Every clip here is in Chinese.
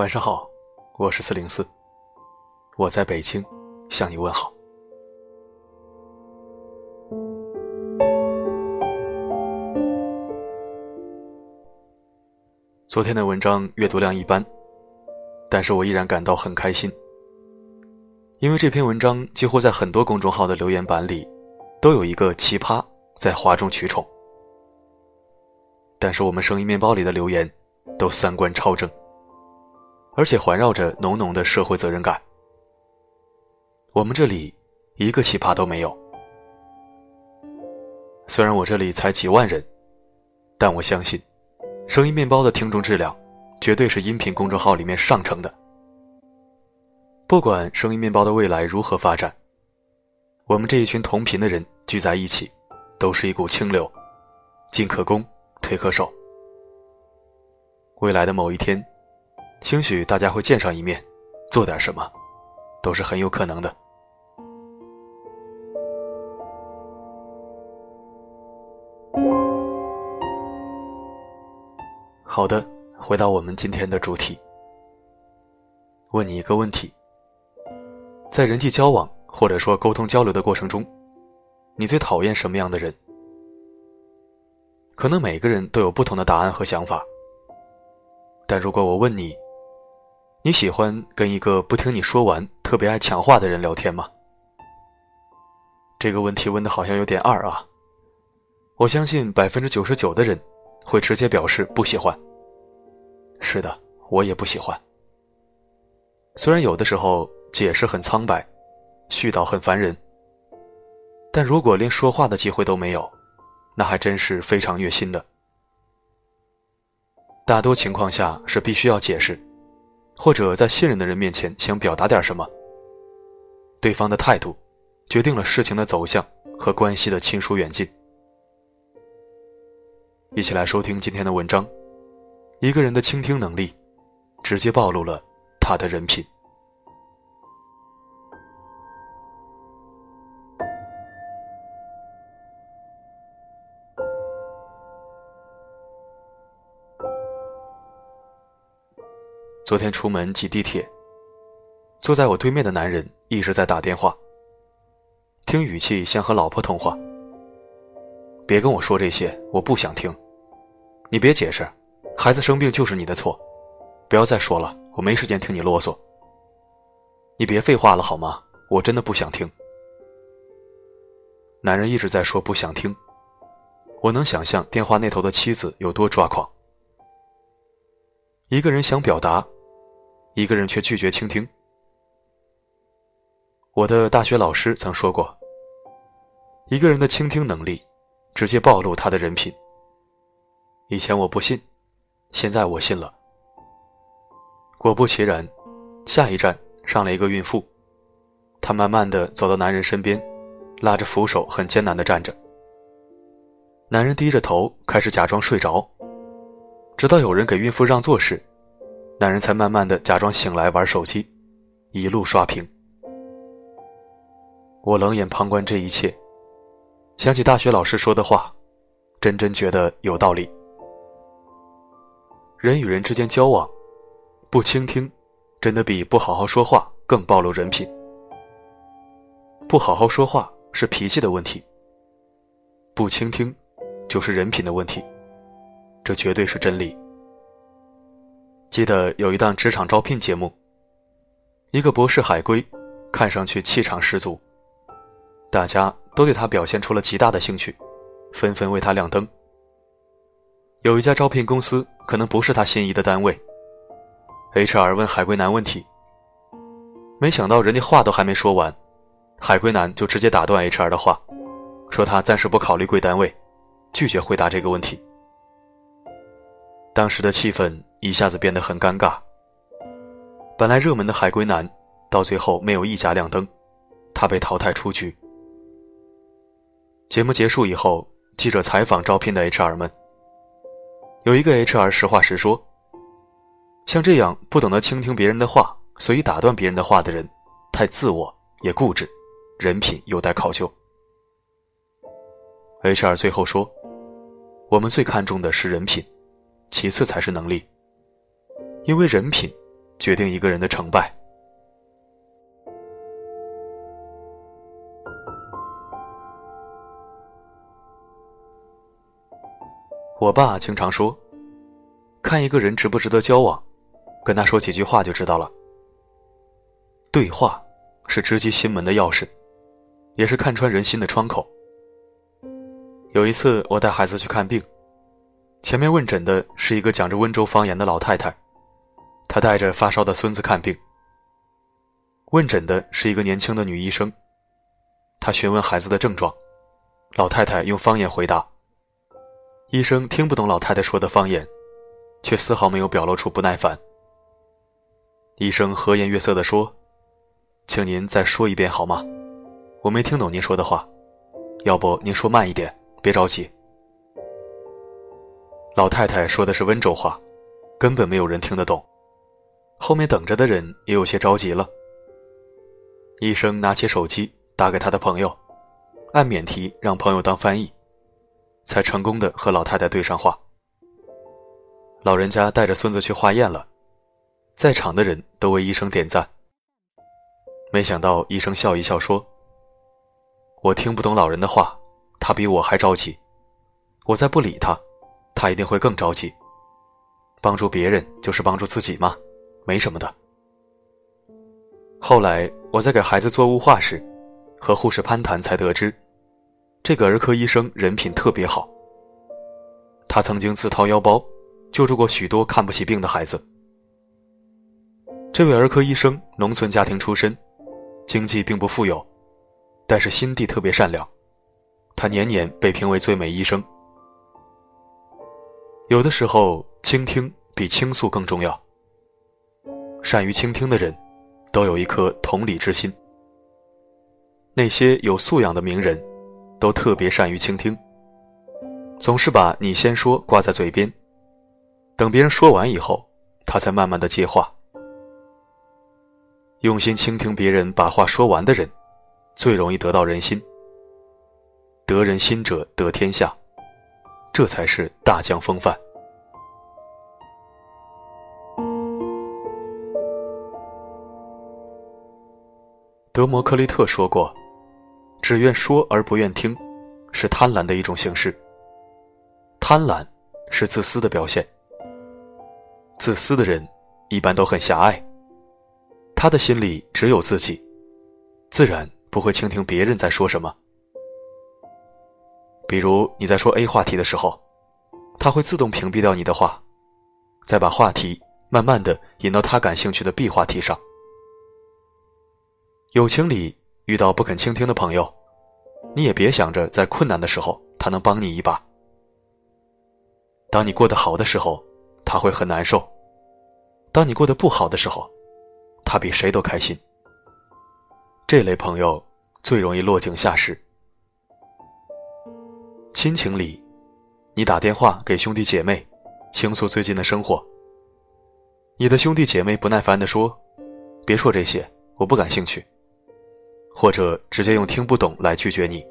晚上好，我是四零四，我在北京向你问好。昨天的文章阅读量一般，但是我依然感到很开心，因为这篇文章几乎在很多公众号的留言板里，都有一个奇葩在哗众取宠。但是我们声音面包里的留言，都三观超正。而且环绕着浓浓的社会责任感。我们这里一个奇葩都没有。虽然我这里才几万人，但我相信，声音面包的听众质量绝对是音频公众号里面上乘的。不管声音面包的未来如何发展，我们这一群同频的人聚在一起，都是一股清流，进可攻，退可守。未来的某一天。兴许大家会见上一面，做点什么，都是很有可能的。好的，回到我们今天的主题，问你一个问题：在人际交往或者说沟通交流的过程中，你最讨厌什么样的人？可能每个人都有不同的答案和想法，但如果我问你，你喜欢跟一个不听你说完、特别爱抢话的人聊天吗？这个问题问的好像有点二啊。我相信百分之九十九的人会直接表示不喜欢。是的，我也不喜欢。虽然有的时候解释很苍白，絮叨很烦人，但如果连说话的机会都没有，那还真是非常虐心的。大多情况下是必须要解释。或者在信任的人面前想表达点什么，对方的态度，决定了事情的走向和关系的亲疏远近。一起来收听今天的文章，一个人的倾听能力，直接暴露了他的人品。昨天出门挤地铁，坐在我对面的男人一直在打电话，听语气像和老婆通话。别跟我说这些，我不想听。你别解释，孩子生病就是你的错，不要再说了，我没时间听你啰嗦。你别废话了好吗？我真的不想听。男人一直在说不想听，我能想象电话那头的妻子有多抓狂。一个人想表达。一个人却拒绝倾听。我的大学老师曾说过：“一个人的倾听能力，直接暴露他的人品。”以前我不信，现在我信了。果不其然，下一站上了一个孕妇，她慢慢的走到男人身边，拉着扶手，很艰难的站着。男人低着头，开始假装睡着，直到有人给孕妇让座时。男人才慢慢的假装醒来玩手机，一路刷屏。我冷眼旁观这一切，想起大学老师说的话，真真觉得有道理。人与人之间交往，不倾听，真的比不好好说话更暴露人品。不好好说话是脾气的问题，不倾听，就是人品的问题，这绝对是真理。记得有一档职场招聘节目，一个博士海归，看上去气场十足，大家都对他表现出了极大的兴趣，纷纷为他亮灯。有一家招聘公司可能不是他心仪的单位，HR 问海归男问题，没想到人家话都还没说完，海归男就直接打断 HR 的话，说他暂时不考虑贵单位，拒绝回答这个问题。当时的气氛一下子变得很尴尬。本来热门的海归男，到最后没有一家亮灯，他被淘汰出局。节目结束以后，记者采访招聘的 HR 们，有一个 HR 实话实说：“像这样不懂得倾听别人的话，随意打断别人的话的人，太自我也固执，人品有待考究。”HR 最后说：“我们最看重的是人品。”其次才是能力，因为人品决定一个人的成败。我爸经常说：“看一个人值不值得交往，跟他说几句话就知道了。”对话是直击心门的钥匙，也是看穿人心的窗口。有一次，我带孩子去看病，前面问诊的是一个讲着温州方言的老太太，她带着发烧的孙子看病。问诊的是一个年轻的女医生，她询问孩子的症状，老太太用方言回答。医生听不懂老太太说的方言，却丝毫没有表露出不耐烦。医生和颜悦色地说：“请您再说一遍好吗？我没听懂您说的话，要不您说慢一点。”别着急，老太太说的是温州话，根本没有人听得懂。后面等着的人也有些着急了。医生拿起手机打给他的朋友，按免提让朋友当翻译，才成功的和老太太对上话。老人家带着孙子去化验了，在场的人都为医生点赞。没想到医生笑一笑说：“我听不懂老人的话。”他比我还着急，我再不理他，他一定会更着急。帮助别人就是帮助自己吗？没什么的。后来我在给孩子做雾化时，和护士攀谈，才得知，这个儿科医生人品特别好。他曾经自掏腰包救助过许多看不起病的孩子。这位儿科医生农村家庭出身，经济并不富有，但是心地特别善良。他年年被评为最美医生。有的时候，倾听比倾诉更重要。善于倾听的人，都有一颗同理之心。那些有素养的名人，都特别善于倾听，总是把你先说挂在嘴边，等别人说完以后，他才慢慢的接话。用心倾听别人把话说完的人，最容易得到人心。得人心者得天下，这才是大将风范。德摩克利特说过：“只愿说而不愿听，是贪婪的一种形式。贪婪是自私的表现。自私的人一般都很狭隘，他的心里只有自己，自然不会倾听别人在说什么。”比如你在说 A 话题的时候，他会自动屏蔽掉你的话，再把话题慢慢的引到他感兴趣的 B 话题上。友情里遇到不肯倾听的朋友，你也别想着在困难的时候他能帮你一把。当你过得好的时候，他会很难受；当你过得不好的时候，他比谁都开心。这类朋友最容易落井下石。亲情里，你打电话给兄弟姐妹，倾诉最近的生活。你的兄弟姐妹不耐烦地说：“别说这些，我不感兴趣。”或者直接用听不懂来拒绝你。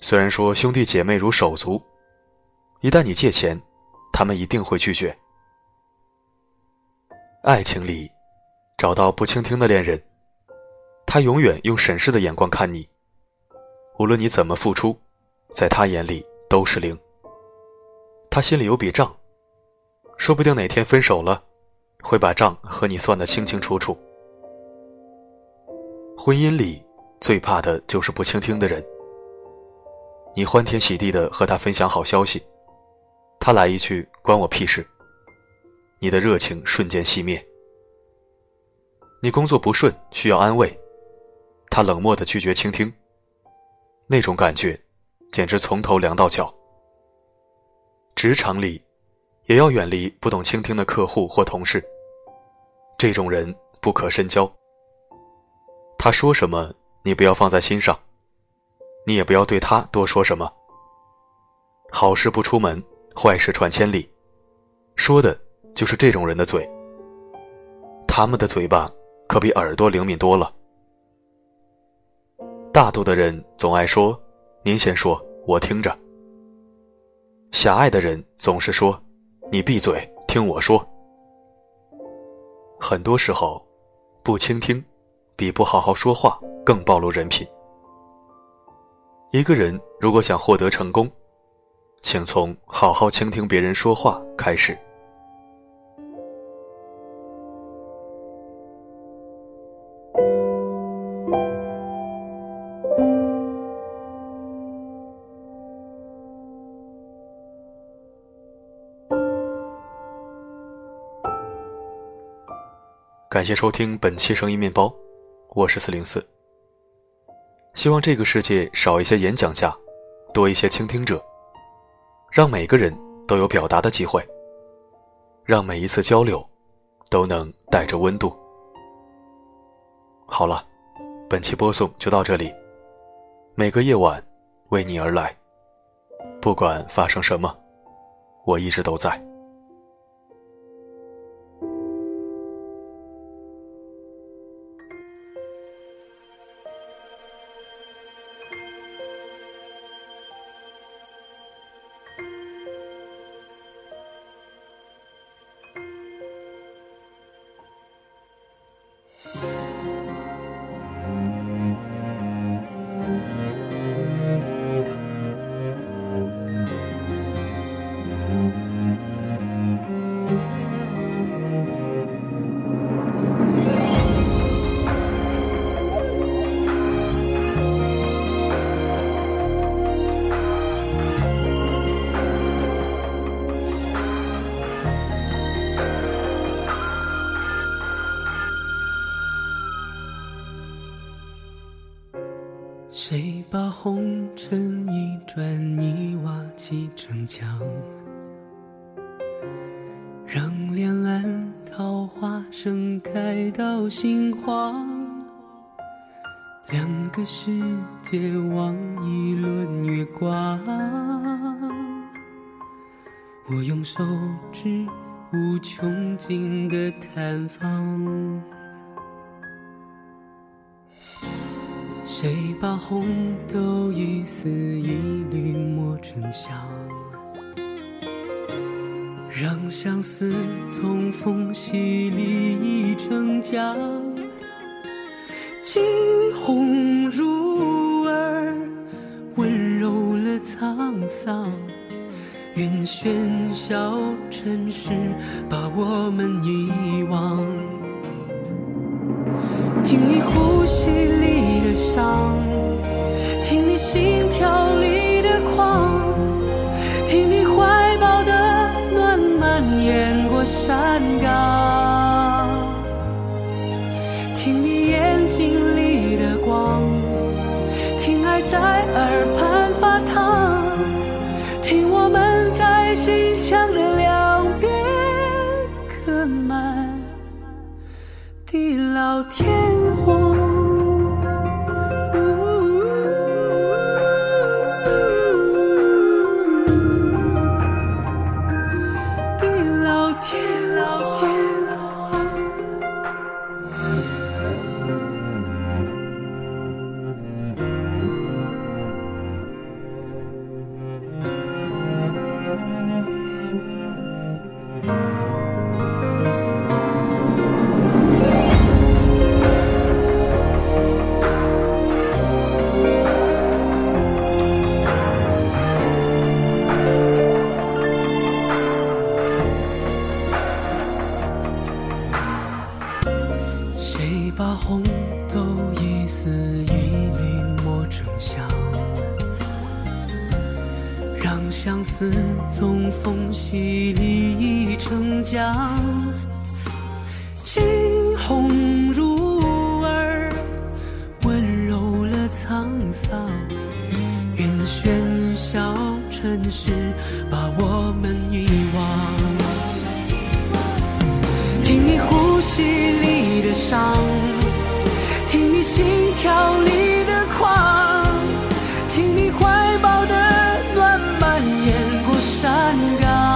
虽然说兄弟姐妹如手足，一旦你借钱，他们一定会拒绝。爱情里，找到不倾听的恋人，他永远用审视的眼光看你，无论你怎么付出。在他眼里都是零。他心里有笔账，说不定哪天分手了，会把账和你算得清清楚楚。婚姻里最怕的就是不倾听的人。你欢天喜地的和他分享好消息，他来一句“关我屁事”，你的热情瞬间熄灭。你工作不顺需要安慰，他冷漠的拒绝倾听，那种感觉。简直从头凉到脚。职场里，也要远离不懂倾听的客户或同事。这种人不可深交。他说什么，你不要放在心上，你也不要对他多说什么。好事不出门，坏事传千里，说的就是这种人的嘴。他们的嘴巴可比耳朵灵敏多了。大度的人总爱说。您先说，我听着。狭隘的人总是说：“你闭嘴，听我说。”很多时候，不倾听，比不好好说话更暴露人品。一个人如果想获得成功，请从好好倾听别人说话开始。感谢收听本期声音面包，我是四零四。希望这个世界少一些演讲家，多一些倾听者，让每个人都有表达的机会，让每一次交流都能带着温度。好了，本期播送就到这里。每个夜晚为你而来，不管发生什么，我一直都在。红尘一砖一瓦砌成墙？让两岸桃花盛开到心慌。两个世界望一轮月光。我用手指无穷尽的探访。谁把红豆一丝一缕磨成香，让相思从缝隙里溢成江。惊鸿入耳，温柔了沧桑。愿喧嚣尘世把我们遗忘。听你呼吸里伤，听你心跳里的狂，听你怀抱的暖蔓延过山岗，听你眼睛里的光，听爱在耳畔发烫，听我们在心墙的两边刻满地老天。荒自从缝隙里溢成浆，惊鸿入耳，温柔了沧桑。愿喧嚣尘世把我们遗忘。听你呼吸里的伤，听你心跳里听你怀抱的。山岗。